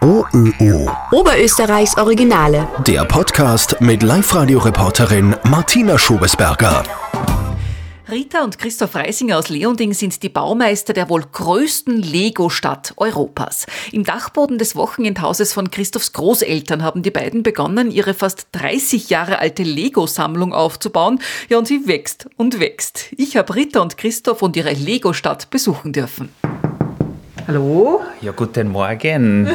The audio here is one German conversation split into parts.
OÖO. Oberösterreichs Originale. Der Podcast mit Live-Radio-Reporterin Martina Schobesberger. Rita und Christoph Reisinger aus Leonding sind die Baumeister der wohl größten Lego-Stadt Europas. Im Dachboden des Wochenendhauses von Christophs Großeltern haben die beiden begonnen, ihre fast 30 Jahre alte Lego-Sammlung aufzubauen. Ja, und sie wächst und wächst. Ich habe Rita und Christoph und ihre Lego-Stadt besuchen dürfen. Hallo? Ja, guten Morgen.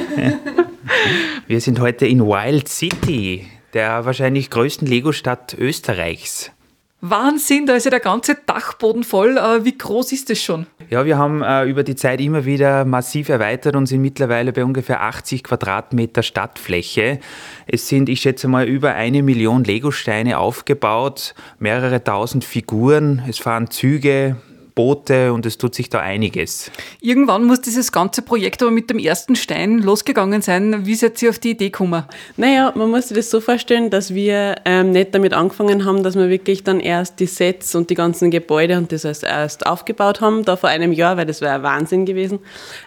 Wir sind heute in Wild City, der wahrscheinlich größten Lego-Stadt Österreichs. Wahnsinn, da ist ja der ganze Dachboden voll. Äh, wie groß ist das schon? Ja, wir haben äh, über die Zeit immer wieder massiv erweitert und sind mittlerweile bei ungefähr 80 Quadratmeter Stadtfläche. Es sind, ich schätze mal, über eine Million Legosteine aufgebaut, mehrere tausend Figuren. Es fahren Züge, Boote und es tut sich da einiges. Irgendwann muss dieses ganze Projekt aber mit dem ersten Stein losgegangen sein. Wie seid ihr auf die Idee gekommen? Naja, man muss sich das so vorstellen, dass wir ähm, nicht damit angefangen haben, dass wir wirklich dann erst die Sets und die ganzen Gebäude und das erst aufgebaut haben, da vor einem Jahr, weil das wäre ein Wahnsinn gewesen,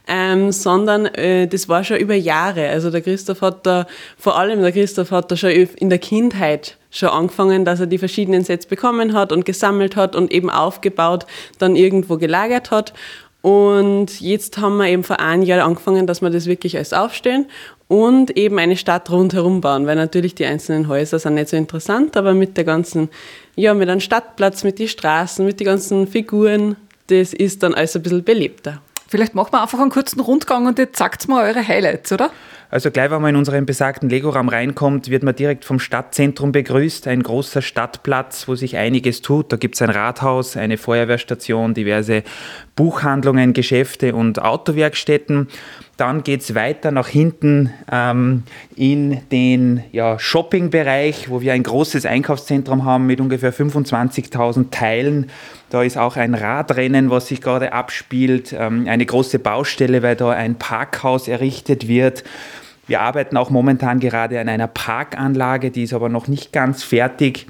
ähm, sondern äh, das war schon über Jahre. Also der Christoph hat da, vor allem der Christoph hat da schon in der Kindheit schon angefangen, dass er die verschiedenen Sets bekommen hat und gesammelt hat und eben aufgebaut, dann irgendwo gelagert hat. Und jetzt haben wir eben vor einem Jahr angefangen, dass wir das wirklich alles aufstellen und eben eine Stadt rundherum bauen, weil natürlich die einzelnen Häuser sind nicht so interessant, aber mit der ganzen, ja, mit einem Stadtplatz, mit den Straßen, mit den ganzen Figuren, das ist dann alles ein bisschen belebter. Vielleicht machen wir einfach einen kurzen Rundgang und jetzt sagt mal eure Highlights, oder? Also gleich, wenn man in unseren besagten Lego-Raum reinkommt, wird man direkt vom Stadtzentrum begrüßt. Ein großer Stadtplatz, wo sich einiges tut. Da gibt es ein Rathaus, eine Feuerwehrstation, diverse Buchhandlungen, Geschäfte und Autowerkstätten. Dann geht es weiter nach hinten ähm, in den ja, Shopping-Bereich, wo wir ein großes Einkaufszentrum haben mit ungefähr 25.000 Teilen. Da ist auch ein Radrennen, was sich gerade abspielt, ähm, eine große Baustelle, weil da ein Parkhaus errichtet wird. Wir arbeiten auch momentan gerade an einer Parkanlage, die ist aber noch nicht ganz fertig.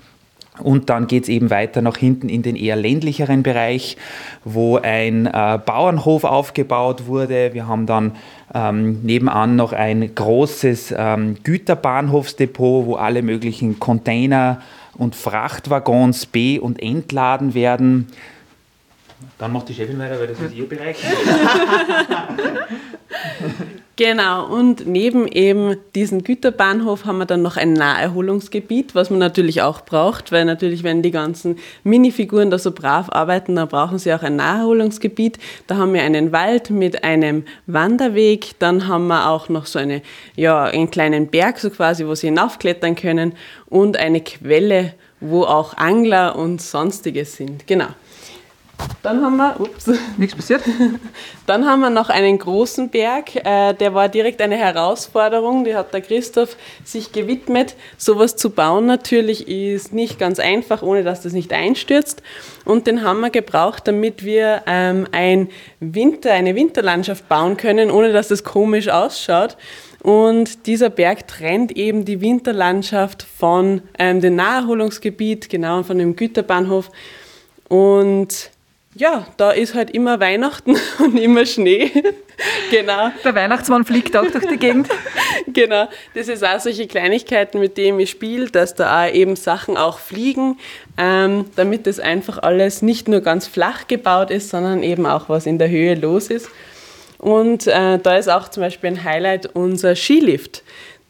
Und dann geht es eben weiter nach hinten in den eher ländlicheren Bereich, wo ein äh, Bauernhof aufgebaut wurde. Wir haben dann ähm, nebenan noch ein großes ähm, Güterbahnhofsdepot, wo alle möglichen Container und Frachtwaggons be- und entladen werden. Dann macht die Chefin weiter, weil das ist ihr Bereich. genau, und neben eben diesem Güterbahnhof haben wir dann noch ein Naherholungsgebiet, was man natürlich auch braucht, weil natürlich, wenn die ganzen Minifiguren da so brav arbeiten, dann brauchen sie auch ein Naherholungsgebiet. Da haben wir einen Wald mit einem Wanderweg, dann haben wir auch noch so eine, ja, einen kleinen Berg, so quasi, wo sie hinaufklettern können und eine Quelle, wo auch Angler und sonstiges sind. Genau. Dann haben wir, ups, nichts passiert. Dann haben wir noch einen großen Berg, äh, der war direkt eine Herausforderung, die hat der Christoph sich gewidmet. Sowas zu bauen natürlich ist nicht ganz einfach, ohne dass das nicht einstürzt. Und den haben wir gebraucht, damit wir ähm, ein Winter, eine Winterlandschaft bauen können, ohne dass das komisch ausschaut. Und dieser Berg trennt eben die Winterlandschaft von ähm, dem Naherholungsgebiet, genau von dem Güterbahnhof. Und ja, da ist halt immer Weihnachten und immer Schnee. genau. Der Weihnachtsmann fliegt auch durch die Gegend. genau. Das ist auch solche Kleinigkeiten, mit denen ich spiele, dass da auch eben Sachen auch fliegen, ähm, damit das einfach alles nicht nur ganz flach gebaut ist, sondern eben auch was in der Höhe los ist. Und äh, da ist auch zum Beispiel ein Highlight unser Skilift,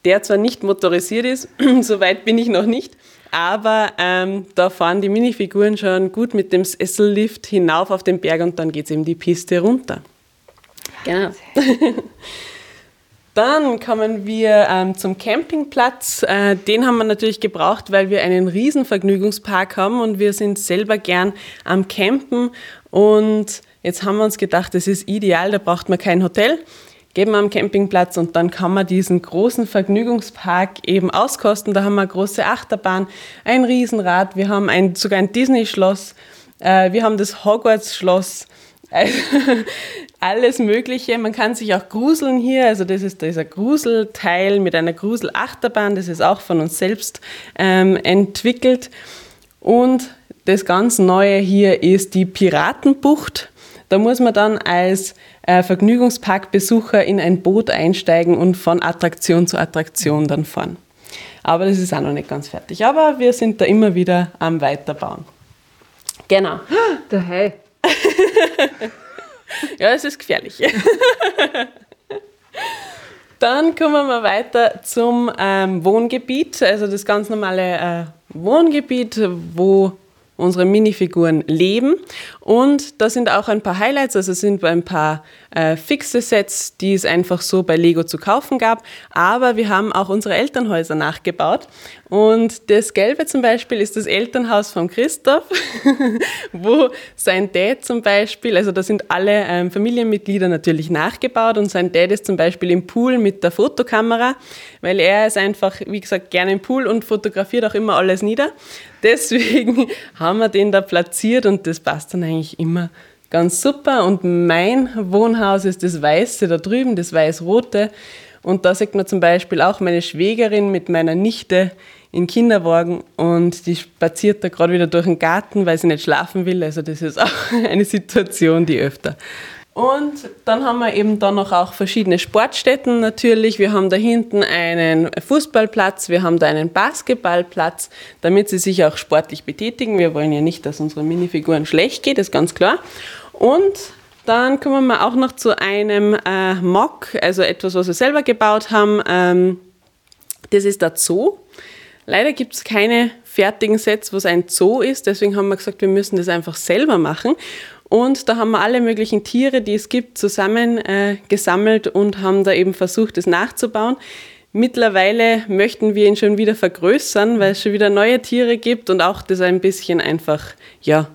der zwar nicht motorisiert ist, so weit bin ich noch nicht, aber ähm, da fahren die Minifiguren schon gut mit dem Sessellift hinauf auf den Berg und dann geht es eben die Piste runter. Genau. Dann kommen wir ähm, zum Campingplatz. Äh, den haben wir natürlich gebraucht, weil wir einen riesen Vergnügungspark haben und wir sind selber gern am Campen. Und jetzt haben wir uns gedacht, das ist ideal, da braucht man kein Hotel geben am Campingplatz und dann kann man diesen großen Vergnügungspark eben auskosten. Da haben wir eine große Achterbahn, ein Riesenrad, wir haben ein, sogar ein Disney-Schloss, äh, wir haben das Hogwarts-Schloss, also alles Mögliche. Man kann sich auch gruseln hier. Also das ist dieser Gruselteil mit einer Gruselachterbahn. Das ist auch von uns selbst ähm, entwickelt. Und das ganz Neue hier ist die Piratenbucht. Da muss man dann als äh, Vergnügungsparkbesucher in ein Boot einsteigen und von Attraktion zu Attraktion dann fahren. Aber das ist auch noch nicht ganz fertig. Aber wir sind da immer wieder am Weiterbauen. Genau. Der Hai. ja, es ist gefährlich. Dann kommen wir weiter zum ähm, Wohngebiet, also das ganz normale äh, Wohngebiet, wo unsere Minifiguren leben. Und da sind auch ein paar Highlights, also sind ein paar äh, fixe Sets, die es einfach so bei Lego zu kaufen gab. Aber wir haben auch unsere Elternhäuser nachgebaut. Und das Gelbe zum Beispiel ist das Elternhaus von Christoph, wo sein Dad zum Beispiel, also da sind alle ähm, Familienmitglieder natürlich nachgebaut und sein Dad ist zum Beispiel im Pool mit der Fotokamera, weil er ist einfach, wie gesagt, gerne im Pool und fotografiert auch immer alles nieder. Deswegen haben wir den da platziert und das passt dann eigentlich immer ganz super. Und mein Wohnhaus ist das Weiße da drüben, das Weiß-Rote. Und da sieht man zum Beispiel auch meine Schwägerin mit meiner Nichte in Kinderwagen und die spaziert da gerade wieder durch den Garten, weil sie nicht schlafen will. Also das ist auch eine Situation, die öfter und dann haben wir eben da noch auch verschiedene Sportstätten natürlich. Wir haben da hinten einen Fußballplatz, wir haben da einen Basketballplatz, damit sie sich auch sportlich betätigen. Wir wollen ja nicht, dass unsere Minifiguren schlecht geht, ist ganz klar. Und dann kommen wir auch noch zu einem äh, Mock, also etwas, was wir selber gebaut haben. Ähm, das ist der Zoo. Leider gibt es keine fertigen Sets, was ein Zoo ist. Deswegen haben wir gesagt, wir müssen das einfach selber machen. Und da haben wir alle möglichen Tiere, die es gibt, zusammengesammelt äh, und haben da eben versucht, es nachzubauen. Mittlerweile möchten wir ihn schon wieder vergrößern, weil es schon wieder neue Tiere gibt und auch das ein bisschen einfach, ja,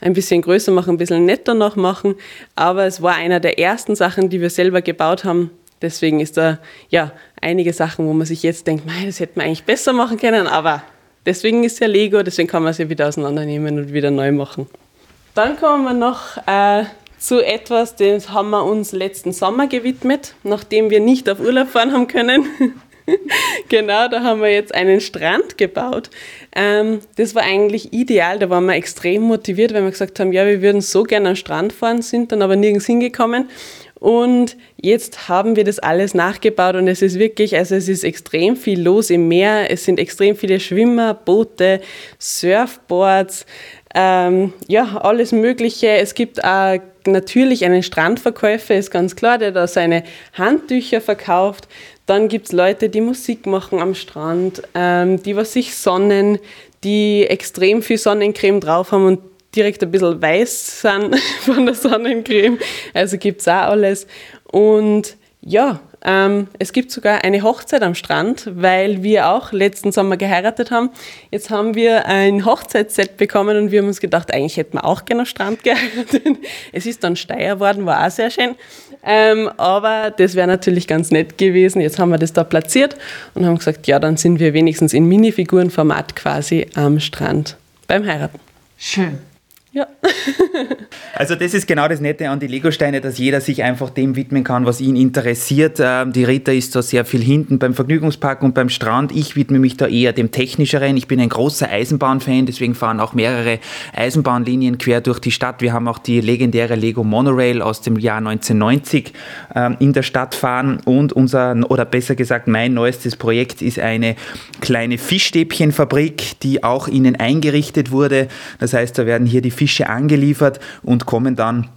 ein bisschen größer machen, ein bisschen netter noch machen. Aber es war einer der ersten Sachen, die wir selber gebaut haben. Deswegen ist da, ja, einige Sachen, wo man sich jetzt denkt, mei, das hätte man eigentlich besser machen können, aber deswegen ist ja Lego, deswegen kann man es ja wieder auseinandernehmen und wieder neu machen. Dann kommen wir noch äh, zu etwas, das haben wir uns letzten Sommer gewidmet, nachdem wir nicht auf Urlaub fahren haben können. genau, da haben wir jetzt einen Strand gebaut. Ähm, das war eigentlich ideal, da waren wir extrem motiviert, weil wir gesagt haben, ja, wir würden so gerne am Strand fahren, sind dann aber nirgends hingekommen. Und jetzt haben wir das alles nachgebaut und es ist wirklich, also es ist extrem viel los im Meer. Es sind extrem viele Schwimmer, Boote, Surfboards, ähm, ja, alles Mögliche. Es gibt auch natürlich einen Strandverkäufer, ist ganz klar, der da seine Handtücher verkauft. Dann gibt es Leute, die Musik machen am Strand, ähm, die was sich sonnen, die extrem viel Sonnencreme drauf haben und direkt ein bisschen weiß sind von der Sonnencreme. Also gibt es auch alles. Und ja, ähm, es gibt sogar eine Hochzeit am Strand, weil wir auch letzten Sommer geheiratet haben. Jetzt haben wir ein Hochzeitsset bekommen und wir haben uns gedacht, eigentlich hätten wir auch gerne am Strand geheiratet. Es ist dann Steier worden, war auch sehr schön. Ähm, aber das wäre natürlich ganz nett gewesen. Jetzt haben wir das da platziert und haben gesagt, ja, dann sind wir wenigstens in Minifigurenformat quasi am Strand beim Heiraten. Schön. Ja. also das ist genau das Nette an die Legosteine, dass jeder sich einfach dem widmen kann, was ihn interessiert. Ähm, die Rita ist da sehr viel hinten beim Vergnügungspark und beim Strand. Ich widme mich da eher dem Technischeren. Ich bin ein großer Eisenbahnfan, deswegen fahren auch mehrere Eisenbahnlinien quer durch die Stadt. Wir haben auch die legendäre Lego Monorail aus dem Jahr 1990 ähm, in der Stadt fahren und unser, oder besser gesagt mein neuestes Projekt ist eine kleine Fischstäbchenfabrik, die auch innen eingerichtet wurde. Das heißt, da werden hier die Fische angeliefert und kommen dann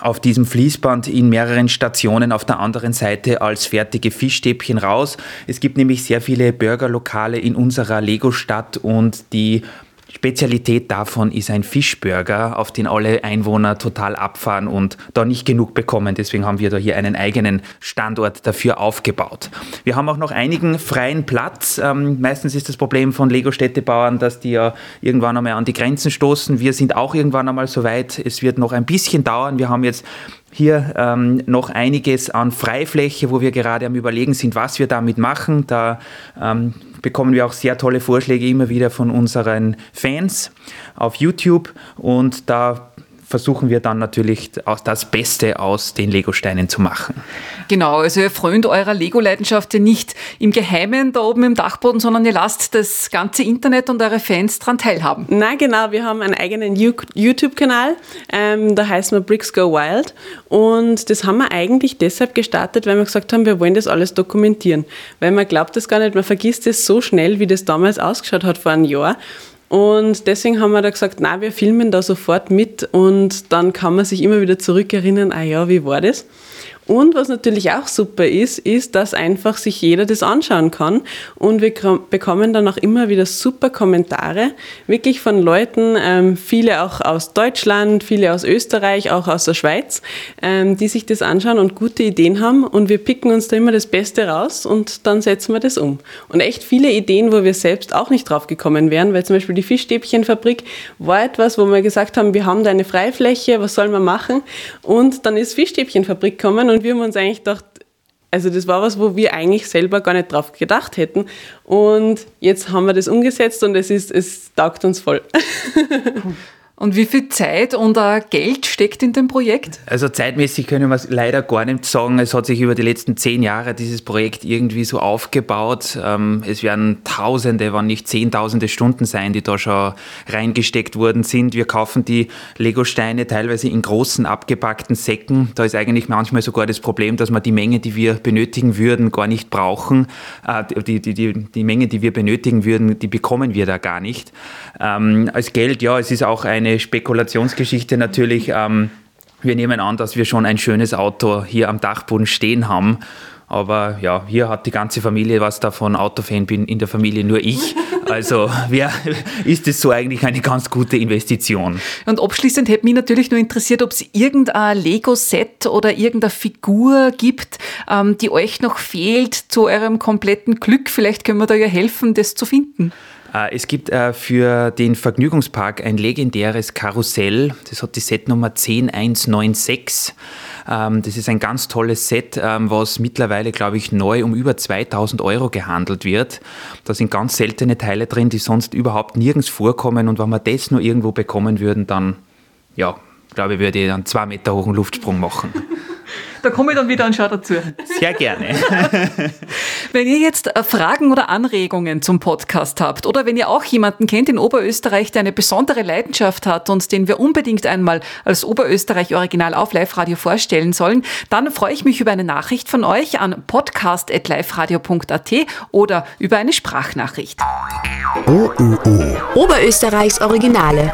auf diesem Fließband in mehreren Stationen auf der anderen Seite als fertige Fischstäbchen raus. Es gibt nämlich sehr viele Burgerlokale in unserer Lego-Stadt und die Spezialität davon ist ein Fischburger, auf den alle Einwohner total abfahren und da nicht genug bekommen. Deswegen haben wir da hier einen eigenen Standort dafür aufgebaut. Wir haben auch noch einigen freien Platz. Ähm, meistens ist das Problem von Lego-Städtebauern, dass die ja irgendwann einmal an die Grenzen stoßen. Wir sind auch irgendwann einmal so weit. Es wird noch ein bisschen dauern. Wir haben jetzt hier ähm, noch einiges an Freifläche, wo wir gerade am Überlegen sind, was wir damit machen. Da ähm, bekommen wir auch sehr tolle Vorschläge immer wieder von unseren Fans auf YouTube und da versuchen wir dann natürlich das Beste aus den Legosteinen zu machen. Genau, also ihr frönt eurer Lego-Leidenschaft ja nicht im Geheimen da oben im Dachboden, sondern ihr lasst das ganze Internet und eure Fans daran teilhaben. Na genau, wir haben einen eigenen YouTube-Kanal, ähm, da heißt man Bricks Go Wild und das haben wir eigentlich deshalb gestartet, weil wir gesagt haben, wir wollen das alles dokumentieren, weil man glaubt das gar nicht, man vergisst es so schnell, wie das damals ausgeschaut hat vor einem Jahr und deswegen haben wir da gesagt, na, wir filmen da sofort mit und dann kann man sich immer wieder zurückerinnern, ah ja, wie war das? Und was natürlich auch super ist, ist, dass einfach sich jeder das anschauen kann. Und wir bekommen dann auch immer wieder super Kommentare, wirklich von Leuten, ähm, viele auch aus Deutschland, viele aus Österreich, auch aus der Schweiz, ähm, die sich das anschauen und gute Ideen haben. Und wir picken uns da immer das Beste raus und dann setzen wir das um. Und echt viele Ideen, wo wir selbst auch nicht drauf gekommen wären, weil zum Beispiel die Fischstäbchenfabrik war etwas, wo wir gesagt haben, wir haben da eine Freifläche, was soll man machen? Und dann ist Fischstäbchenfabrik gekommen und wir haben uns eigentlich gedacht, also das war was, wo wir eigentlich selber gar nicht drauf gedacht hätten. Und jetzt haben wir das umgesetzt und es ist, es taugt uns voll. Und wie viel Zeit und uh, Geld steckt in dem Projekt? Also zeitmäßig können wir es leider gar nicht sagen. Es hat sich über die letzten zehn Jahre dieses Projekt irgendwie so aufgebaut. Ähm, es werden Tausende, wenn nicht Zehntausende Stunden sein, die da schon reingesteckt worden sind. Wir kaufen die Lego-Steine teilweise in großen abgepackten Säcken. Da ist eigentlich manchmal sogar das Problem, dass wir die Menge, die wir benötigen würden, gar nicht brauchen. Äh, die, die, die, die Menge, die wir benötigen würden, die bekommen wir da gar nicht. Ähm, als Geld, ja, es ist auch eine eine Spekulationsgeschichte natürlich. Ähm, wir nehmen an, dass wir schon ein schönes Auto hier am Dachboden stehen haben. Aber ja, hier hat die ganze Familie was davon. Autofan bin in der Familie nur ich. Also wer, ist es so eigentlich eine ganz gute Investition. Und abschließend hätte mich natürlich nur interessiert, ob es irgendein Lego-Set oder irgendeine Figur gibt, ähm, die euch noch fehlt zu eurem kompletten Glück. Vielleicht können wir da ja helfen, das zu finden. Äh, es gibt äh, für den Vergnügungspark ein legendäres Karussell, das hat die Setnummer 10196. Ähm, das ist ein ganz tolles Set, ähm, was mittlerweile, glaube ich, neu um über 2000 Euro gehandelt wird. Da sind ganz seltene Teile drin, die sonst überhaupt nirgends vorkommen. Und wenn wir das nur irgendwo bekommen würden, dann, ja, glaube ich, würde ich einen zwei Meter hohen Luftsprung machen. Da komme ich dann wieder und schaue dazu. Sehr gerne. wenn ihr jetzt äh, Fragen oder Anregungen zum Podcast habt oder wenn ihr auch jemanden kennt in Oberösterreich, der eine besondere Leidenschaft hat und den wir unbedingt einmal als Oberösterreich Original auf Live-Radio vorstellen sollen, dann freue ich mich über eine Nachricht von euch an podcast.liveradio.at oder über eine Sprachnachricht. Oberösterreichs Originale.